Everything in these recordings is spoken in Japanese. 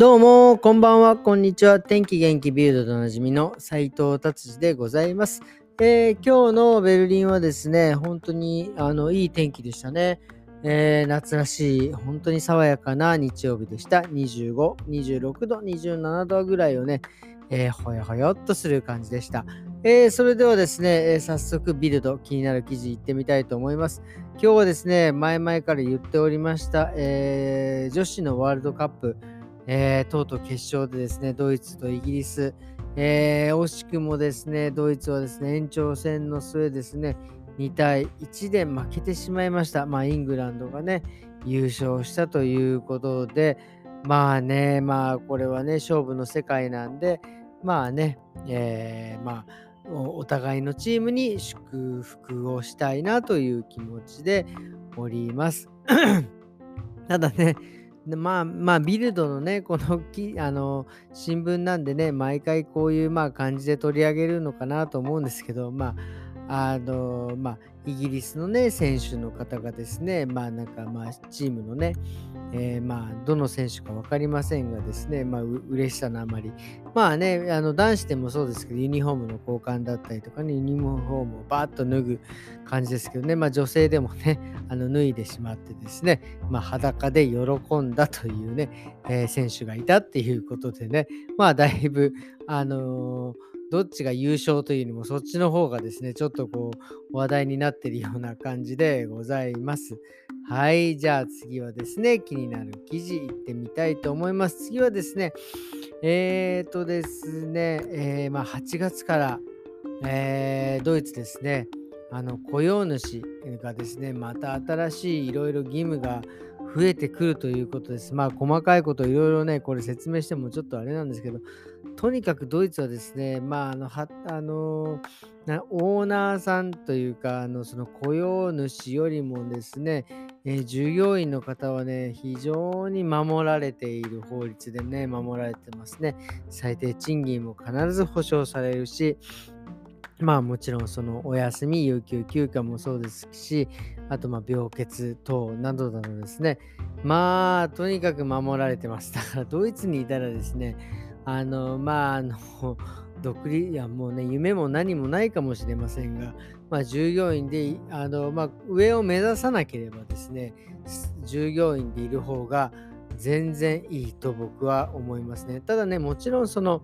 どうも、こんばんは、こんにちは。天気元気ビルドでおなじみの斉藤達治でございます。えー、今日のベルリンはですね、本当にあのいい天気でしたね。えー、夏らしい、本当に爽やかな日曜日でした。25、26度、27度ぐらいをね、えー、ほよほよっとする感じでした。えー、それではですね、えー、早速ビルド、気になる記事いってみたいと思います。今日はですね、前々から言っておりました、え女子のワールドカップ、えー、とうとう決勝でですね、ドイツとイギリス、えー、惜しくもですね、ドイツはですね、延長戦の末ですね、2対1で負けてしまいました。まあ、イングランドがね、優勝したということで、まあね、まあ、これはね、勝負の世界なんで、まあね、えー、まあ、お互いのチームに祝福をしたいなという気持ちでおります。ただね、でまあまあビルドのねこのきあの新聞なんでね毎回こういうまあ感じで取り上げるのかなと思うんですけどまああのまあイギリスのね選手の方がですねまあなんかまあチームのねえー、まあ、どの選手か分かりませんがですね、まあ、う嬉しさのあまり、まあね、あの男子でもそうですけど、ユニフォームの交換だったりとかね、ユニフォームをバーッと脱ぐ感じですけどね、まあ、女性でもね、あの脱いでしまってですね、まあ、裸で喜んだというね、えー、選手がいたっていうことでね、まあ、だいぶ、あのーどっちが優勝というよりもそっちの方がですね、ちょっとこう話題になってるような感じでございます。はい、じゃあ次はですね、気になる記事いってみたいと思います。次はですね、えーとですね、えー、まあ、8月から、えー、ドイツですね、あの雇用主がですね、また新しいいろいろ義務が増えてくるということです。まあ細かいこといろいろね、これ説明してもちょっとあれなんですけど、とにかくドイツはですね、まああの、はあのオーナーさんというか、あのその雇用主よりもですね、えー、従業員の方はね、非常に守られている法律でね、守られてますね。最低賃金も必ず保障されるし、まあもちろんそのお休み、有給休暇もそうですし、あとまあ病欠等などなどですね、まあとにかく守られてます。だからドイツにいたらですね、あのまああの 独立いやもうね夢も何もないかもしれませんが、まあ、従業員であの、まあ、上を目指さなければですね従業員でいる方が全然いいと僕は思いますね。ただねもちろんその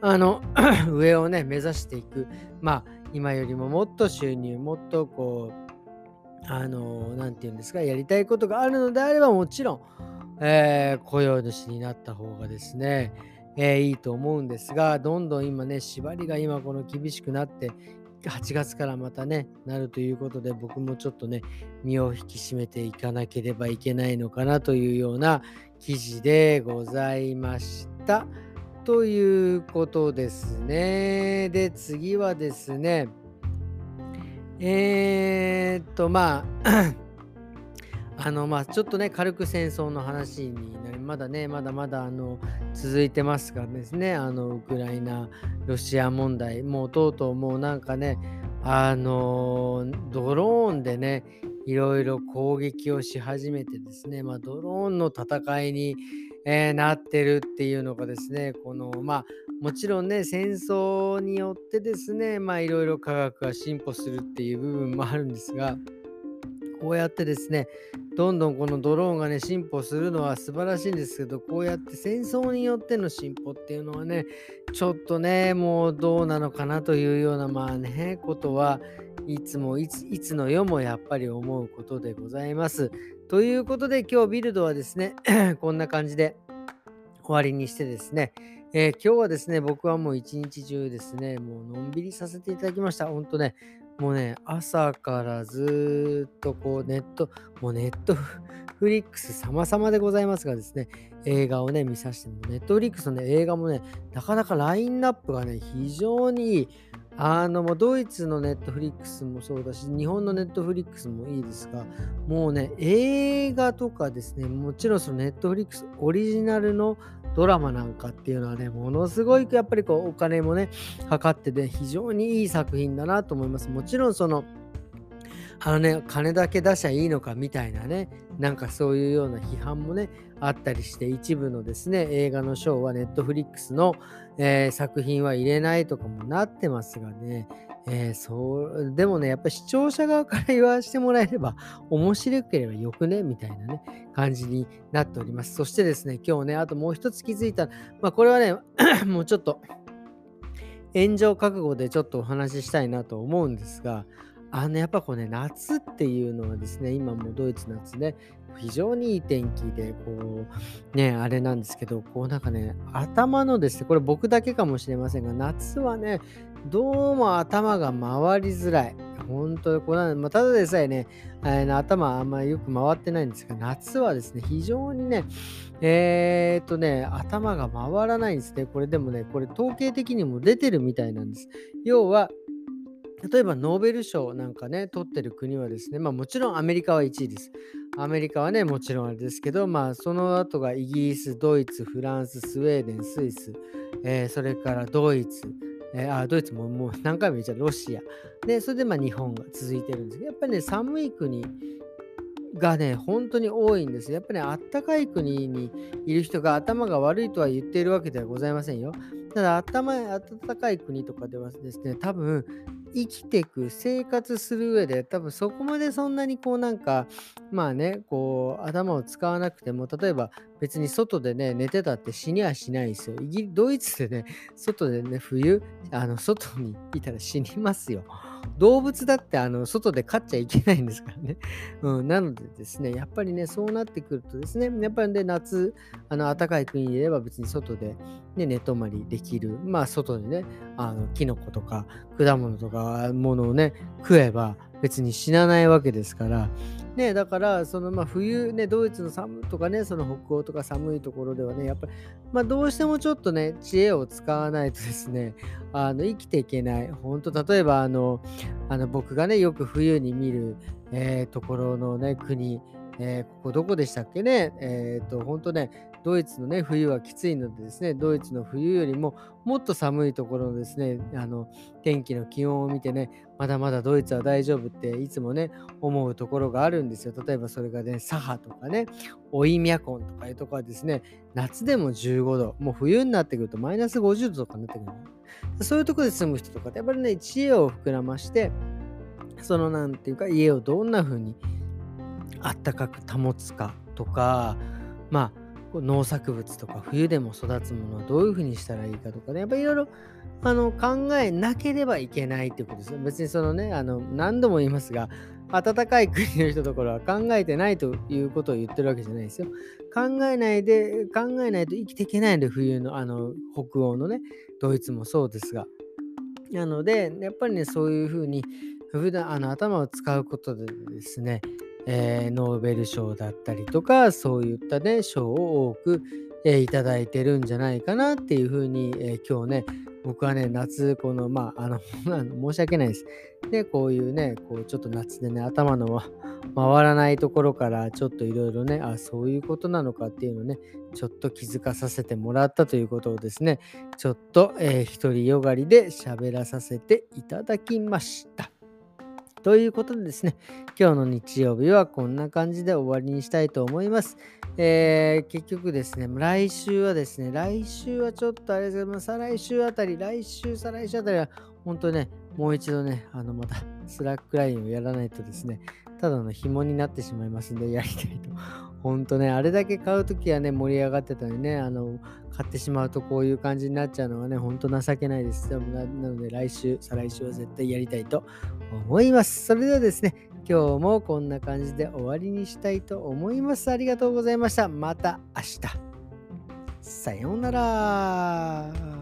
あの 上をね目指していくまあ今よりももっと収入もっとこうあの何て言うんですかやりたいことがあるのであればもちろん、えー、雇用主になった方がですね、えー、いいと思うんですがどんどん今ね縛りが今この厳しくなって8月からまたねなるということで僕もちょっとね身を引き締めていかなければいけないのかなというような記事でございました。ということですね。で、次はですね、えー、っと、まあ、あの、まあ、ちょっとね、軽く戦争の話になり、まだね、まだまだ、あの、続いてますからですね、あの、ウクライナ、ロシア問題、もうとうとうもうなんかね、あの、ドローンでね、いろいろ攻撃をし始めてですね、まあ、ドローンの戦いに、えー、なってるっていうのがですね、この、まあ、もちろんね、戦争によってですね、まあ、いろいろ科学が進歩するっていう部分もあるんですが、こうやってですね、どんどんこのドローンがね、進歩するのは素晴らしいんですけど、こうやって戦争によっての進歩っていうのはね、ちょっとね、もうどうなのかなというような、まあね、ことはいつもいつ、いつの世もやっぱり思うことでございます。ということで、今日ビルドはですね、こんな感じで終わりにしてですね、えー、今日はですね、僕はもう一日中ですね、もうのんびりさせていただきました。本当ね、もうね、朝からずっとこうネット、もうネットフリックス様々でございますがですね、映画をね、見させても、ネットフリックスの、ね、映画もね、なかなかラインナップがね、非常にいい。あの、もうドイツのネットフリックスもそうだし、日本のネットフリックスもいいですが、もうね、映画とかですね、もちろんそのネットフリックスオリジナルのドラマなんかっていうのはね、ものすごいやっぱりこうお金もね、かかってて、非常にいい作品だなと思います。もちろんその、あのね、金だけ出しゃいいのかみたいなね、なんかそういうような批判もね、あったりして、一部のですね、映画の賞はネットフリックスの、えー、作品は入れないとかもなってますがね、えー、そうでもね、やっぱ視聴者側から言わせてもらえれば、面白ければよくね？みたいなね、感じになっております。そしてですね、今日ね、あともう一つ気づいた、まあ、これはね、もうちょっと、炎上覚悟でちょっとお話ししたいなと思うんですが、あのやっぱこうね、夏っていうのはですね、今もドイツ夏ね、非常にいい天気で、こう、ね、あれなんですけど、こうなんかね、頭のですね、これ僕だけかもしれませんが、夏はね、どうも頭が回りづらい。本当にこれ、まあ、ただでさえね、えー、頭あんまりよく回ってないんですが、夏はですね、非常にね、えー、っとね、頭が回らないんですね。これでもね、これ統計的にも出てるみたいなんです。要は、例えばノーベル賞なんかね、取ってる国はですね、まあもちろんアメリカは1位です。アメリカはね、もちろんあれですけど、まあその後がイギリス、ドイツ、フランス、スウェーデン、スイス、えー、それからドイツ、えー、あドイツももう何回も言っちゃうロシア。で、それでまあ日本が続いてるんですけど、やっぱりね、寒い国がね、本当に多いんです。やっぱり、ね、あったかい国にいる人が頭が悪いとは言っているわけではございませんよ。ただ、頭、暖かい国とかではですね、多分、生きていく、生活する上で、多分そこまでそんなにこうなんか、まあね、こう頭を使わなくても、例えば別に外でね、寝てたって死にはしないですよ。イギリドイツでね、外でね、冬、あの、外にいたら死にますよ。動物だってあの外で飼っちゃいけないんですからね。うん、なのでですね、やっぱりね、そうなってくるとですね、やっぱりね、夏、あの暖かい国にいれば別に外で、ね、寝泊まりできる。まあ、外でね、あのキノコとか果物とかものをね、食えば別に死なないわけですから、ね、だから、そのまあ冬ね、ドイツの寒とかね、その北欧とか寒いところではね、やっぱり、まあどうしてもちょっとね、知恵を使わないとですね、あの生きていけない。本当例えばあの、あの僕がね、よく冬に見る、えー、ところのね、国、えー、ここどこでしたっけね？えっ、と、本当ね、ドイツのね、冬はきついのでですね、ドイツの冬よりももっと寒いところのですね、あの、天気の気温を見てね、まだまだドイツは大丈夫っていつもね、思うところがあるんですよ。例えばそれがね、サハとかね、オイミャコンとかいうところはですね、夏でも15度、もう冬になってくるとマイナス50度とかになってくる。そういうとこで住む人とかって、やっぱりね、知恵を膨らまして、そのなんていうか、家をどんな風にあったかく保つかとか、まあ、農作物とか冬でも育つものはどういうふうにしたらいいかとかね、やっぱりいろいろあの考えなければいけないってことですよ。別にそのね、あの何度も言いますが、暖かい国の人ところは考えてないということを言ってるわけじゃないですよ。考えないで、考えないと生きていけないので、冬のあの北欧のね、ドイツもそうですが。なので、やっぱりね、そういうふうに普段あの頭を使うことでですね、えー、ノーベル賞だったりとか、そういったね、賞を多く、えー、いただいてるんじゃないかなっていうふうに、えー、今日ね、僕はね、夏、この、まあ、あの、申し訳ないです。で、こういうね、こう、ちょっと夏でね、頭の 回らないところから、ちょっといろいろね、あ、そういうことなのかっていうのね、ちょっと気づかさせてもらったということをですね、ちょっと、えー、独りよがりで喋らさせていただきました。ということでですね、今日の日曜日はこんな感じで終わりにしたいと思います。えー、結局ですね、来週はですね、来週はちょっとあれですけど、再来週あたり、来週、再来週あたりは、本当ね、もう一度ね、あの、また、スラックラインをやらないとですね、ただの紐になってしまいますんで、やりたいとほんとね、あれだけ買うときはね、盛り上がってたのにね、あの、買ってしまうとこういう感じになっちゃうのはね、ほんと情けないです。なので、来週、再来週は絶対やりたいと思います。それではですね、今日もこんな感じで終わりにしたいと思います。ありがとうございました。また明日。さようなら。